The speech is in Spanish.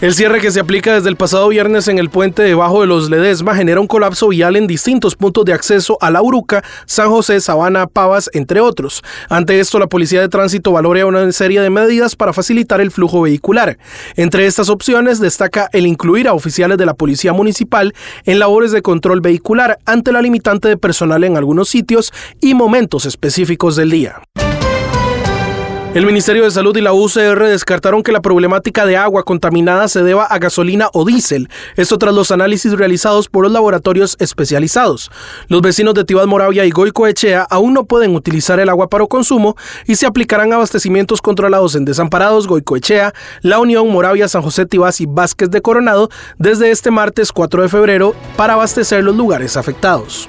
El cierre que se aplica desde el pasado viernes en el puente debajo de los Ledesma genera un colapso vial en distintos puntos de acceso a La Uruca, San José, Sabana, Pavas, entre otros. Ante esto, la Policía de Tránsito valorea una serie de medidas para facilitar el flujo vehicular. Entre estas opciones destaca el incluir a oficiales de la Policía Municipal en labores de control vehicular ante la limitante de personal en algunos sitios y momentos específicos del día. El Ministerio de Salud y la UCR descartaron que la problemática de agua contaminada se deba a gasolina o diésel, esto tras los análisis realizados por los laboratorios especializados. Los vecinos de Tibás Moravia y Goicoechea aún no pueden utilizar el agua para consumo y se aplicarán abastecimientos controlados en Desamparados, Goicoechea, La Unión, Moravia, San José Tibás y Vázquez de Coronado desde este martes 4 de febrero para abastecer los lugares afectados.